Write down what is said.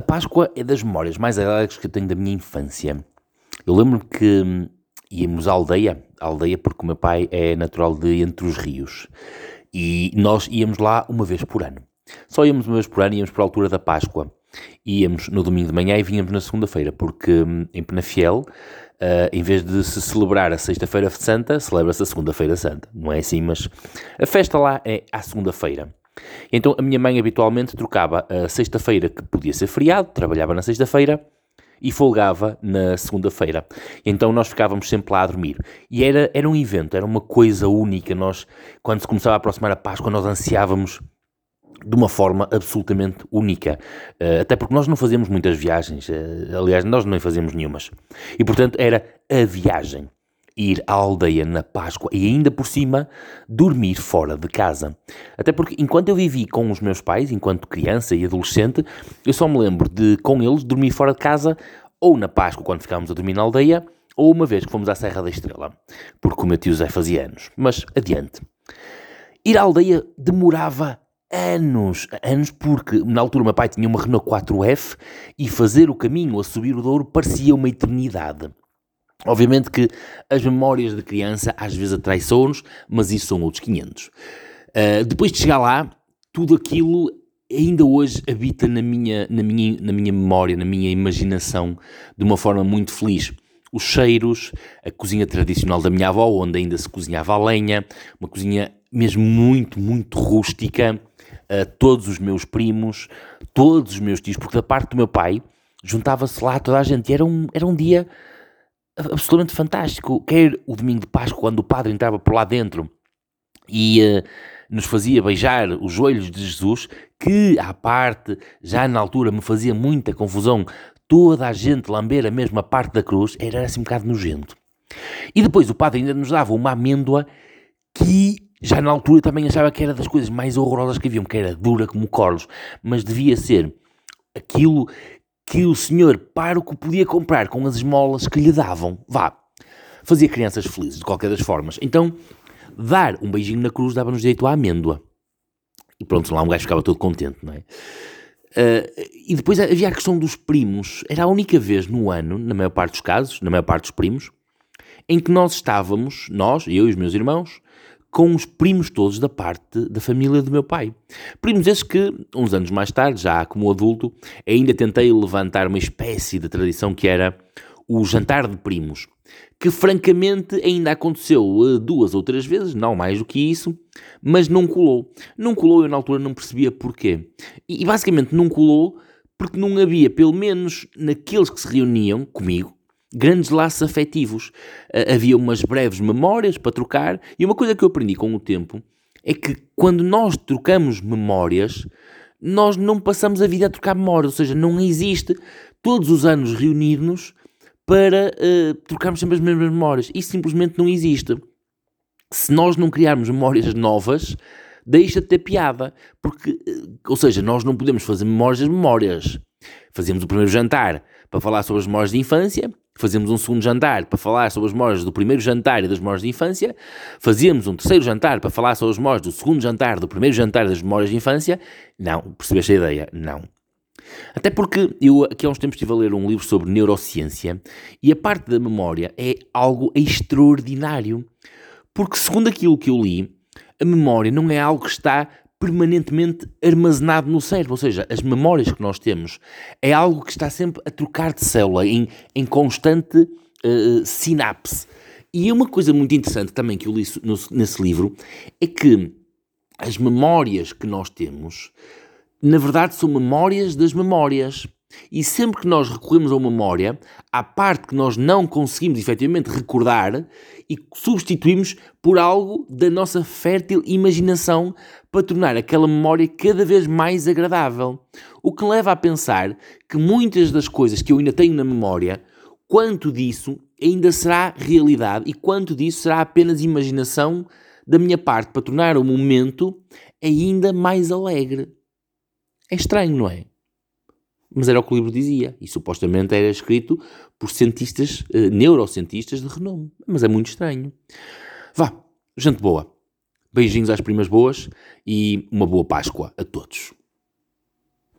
A Páscoa é das memórias mais alegres que eu tenho da minha infância. Eu lembro-me que hum, íamos à aldeia, à aldeia porque o meu pai é natural de Entre os Rios, e nós íamos lá uma vez por ano. Só íamos uma vez por ano, íamos para a altura da Páscoa. Íamos no domingo de manhã e vínhamos na segunda-feira, porque hum, em Penafiel, uh, em vez de se celebrar a Sexta-feira Santa, celebra-se a Segunda-feira Santa. Não é assim, mas a festa lá é à segunda-feira. Então a minha mãe habitualmente trocava a sexta-feira, que podia ser feriado, trabalhava na sexta-feira, e folgava na segunda-feira. Então nós ficávamos sempre lá a dormir. E era, era um evento, era uma coisa única. Nós, quando se começava a aproximar a Páscoa, nós ansiávamos de uma forma absolutamente única. Uh, até porque nós não fazemos muitas viagens. Uh, aliás, nós não fazemos nenhumas. E portanto era a viagem ir à aldeia na Páscoa e ainda por cima dormir fora de casa. Até porque enquanto eu vivi com os meus pais, enquanto criança e adolescente, eu só me lembro de com eles dormir fora de casa ou na Páscoa quando ficávamos a dormir na aldeia ou uma vez que fomos à Serra da Estrela, porque o meu tio Zé fazia anos. Mas adiante. Ir à aldeia demorava anos, anos porque na altura o meu pai tinha uma Renault 4F e fazer o caminho a subir o Douro parecia uma eternidade. Obviamente que as memórias de criança às vezes atraiçoam-nos, mas isso são outros 500. Uh, ah, depois de chegar lá, tudo aquilo ainda hoje habita na minha, na, minha, na minha memória, na minha imaginação, de uma forma muito feliz. Os cheiros, a cozinha tradicional da minha avó, onde ainda se cozinhava a lenha, uma cozinha mesmo muito, muito rústica, uh, todos os meus primos, todos os meus tios, porque da parte do meu pai juntava-se lá toda a gente, era um, era um dia absolutamente fantástico. Quer o domingo de Páscoa, quando o padre entrava por lá dentro e uh, nos fazia beijar os joelhos de Jesus, que à parte, já na altura me fazia muita confusão, toda a gente lamber a mesma parte da cruz, era assim um bocado nojento. E depois o padre ainda nos dava uma amêndoa que já na altura também achava que era das coisas mais horrorosas que haviam, que era dura como corlos, mas devia ser aquilo que o senhor pároco podia comprar com as esmolas que lhe davam. Vá, fazia crianças felizes, de qualquer das formas. Então, dar um beijinho na cruz dava-nos direito à amêndoa. E pronto, lá um gajo ficava todo contente, não é? Uh, e depois havia a questão dos primos. Era a única vez no ano, na maior parte dos casos, na maior parte dos primos, em que nós estávamos, nós, eu e os meus irmãos, com os primos todos da parte da família do meu pai. Primos esses que, uns anos mais tarde, já como adulto, ainda tentei levantar uma espécie de tradição que era o jantar de primos, que francamente ainda aconteceu eh, duas ou três vezes, não mais do que isso, mas não colou. Não colou, eu na altura não percebia porquê. E basicamente não colou porque não havia, pelo menos naqueles que se reuniam comigo, grandes laços afetivos. Uh, havia umas breves memórias para trocar, e uma coisa que eu aprendi com o tempo é que quando nós trocamos memórias, nós não passamos a vida a trocar memórias, ou seja, não existe todos os anos reunir-nos para uh, trocarmos sempre as mesmas memórias. Isso simplesmente não existe. Se nós não criarmos memórias novas, deixa de ter piada. Porque, uh, ou seja, nós não podemos fazer memórias das memórias. Fazemos o primeiro jantar para falar sobre as memórias de infância, fazíamos um segundo jantar para falar sobre as memórias do primeiro jantar e das memórias de infância, fazíamos um terceiro jantar para falar sobre as memórias do segundo jantar, do primeiro jantar das memórias de infância. Não, percebeste a ideia? Não. Até porque eu aqui há uns tempos estive a ler um livro sobre neurociência e a parte da memória é algo extraordinário. Porque, segundo aquilo que eu li, a memória não é algo que está permanentemente armazenado no cérebro, ou seja, as memórias que nós temos é algo que está sempre a trocar de célula, em, em constante uh, sinapse. E uma coisa muito interessante também que eu li no, nesse livro é que as memórias que nós temos, na verdade, são memórias das memórias. E sempre que nós recorremos a uma memória, há parte que nós não conseguimos efetivamente recordar e substituímos por algo da nossa fértil imaginação para tornar aquela memória cada vez mais agradável. O que leva a pensar que muitas das coisas que eu ainda tenho na memória, quanto disso ainda será realidade e quanto disso será apenas imaginação da minha parte para tornar o momento ainda mais alegre. É estranho, não é? Mas era o que o livro dizia, e supostamente era escrito por cientistas, uh, neurocientistas de renome, mas é muito estranho. Vá, gente boa, beijinhos às primas boas e uma boa Páscoa a todos.